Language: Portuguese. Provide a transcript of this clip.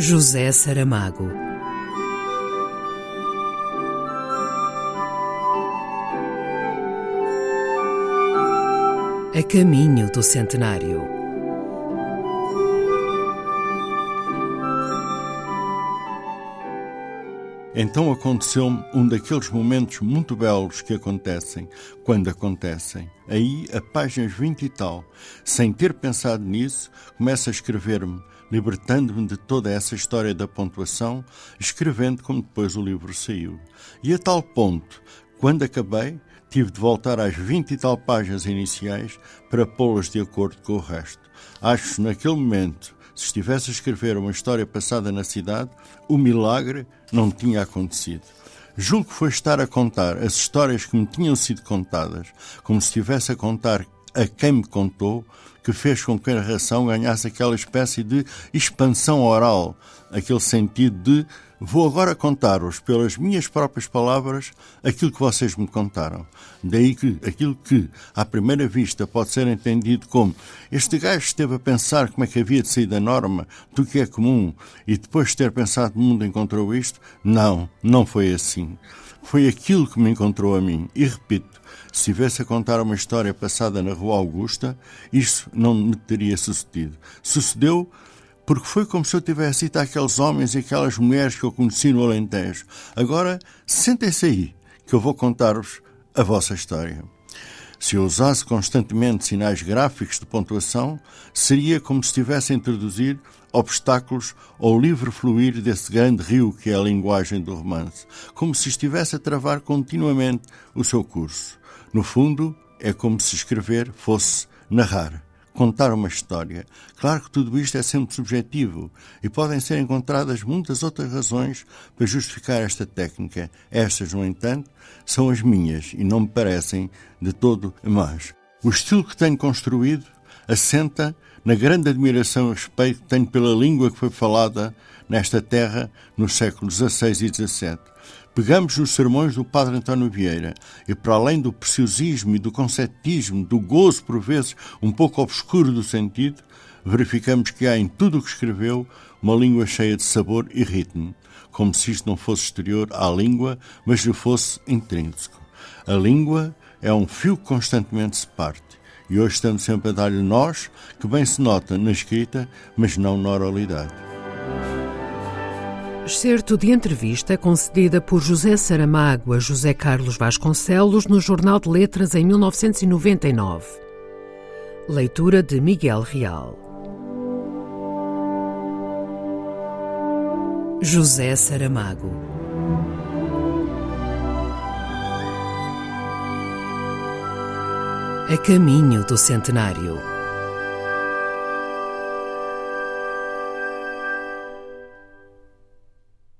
José Saramago. A caminho do centenário. Então aconteceu-me um daqueles momentos muito belos que acontecem, quando acontecem. Aí, a páginas 20 e tal, sem ter pensado nisso, começo a escrever-me, libertando-me de toda essa história da pontuação, escrevendo como depois o livro saiu. E a tal ponto, quando acabei, tive de voltar às 20 e tal páginas iniciais para pô-las de acordo com o resto. Acho, naquele momento, se estivesse a escrever uma história passada na cidade, o milagre não tinha acontecido. Julgo que foi estar a contar as histórias que me tinham sido contadas, como se estivesse a contar a quem me contou, que fez com que a narração ganhasse aquela espécie de expansão oral, aquele sentido de vou agora contar-vos, pelas minhas próprias palavras, aquilo que vocês me contaram. Daí que aquilo que, à primeira vista, pode ser entendido como este gajo esteve a pensar como é que havia de sair da norma, do que é comum, e depois de ter pensado no mundo encontrou isto, não, não foi assim. Foi aquilo que me encontrou a mim. E repito, se tivesse a contar uma história passada na Rua Augusta, isso não me teria sucedido. Sucedeu porque foi como se eu tivesse ido àqueles homens e aquelas mulheres que eu conheci no Alentejo. Agora, sentem-se aí, que eu vou contar-vos a vossa história. Se eu usasse constantemente sinais gráficos de pontuação, seria como se estivesse a introduzir obstáculos ao livre fluir desse grande rio que é a linguagem do romance, como se estivesse a travar continuamente o seu curso. No fundo, é como se escrever fosse narrar contar uma história. Claro que tudo isto é sempre subjetivo e podem ser encontradas muitas outras razões para justificar esta técnica. Estas, no entanto, são as minhas e não me parecem de todo más. O estilo que tenho construído assenta na grande admiração e respeito que tenho pela língua que foi falada nesta terra nos séculos XVI e XVII. Pegamos nos sermões do Padre António Vieira e, para além do preciosismo e do conceptismo, do gozo, por vezes, um pouco obscuro do sentido, verificamos que há em tudo o que escreveu uma língua cheia de sabor e ritmo, como se isto não fosse exterior à língua, mas lhe fosse intrínseco. A língua é um fio que constantemente se parte. E hoje estamos sempre a dar-lhe nós, que bem se nota na escrita, mas não na oralidade. Excerto de entrevista concedida por José Saramago a José Carlos Vasconcelos no Jornal de Letras em 1999. Leitura de Miguel Real. José Saramago. A caminho do centenário.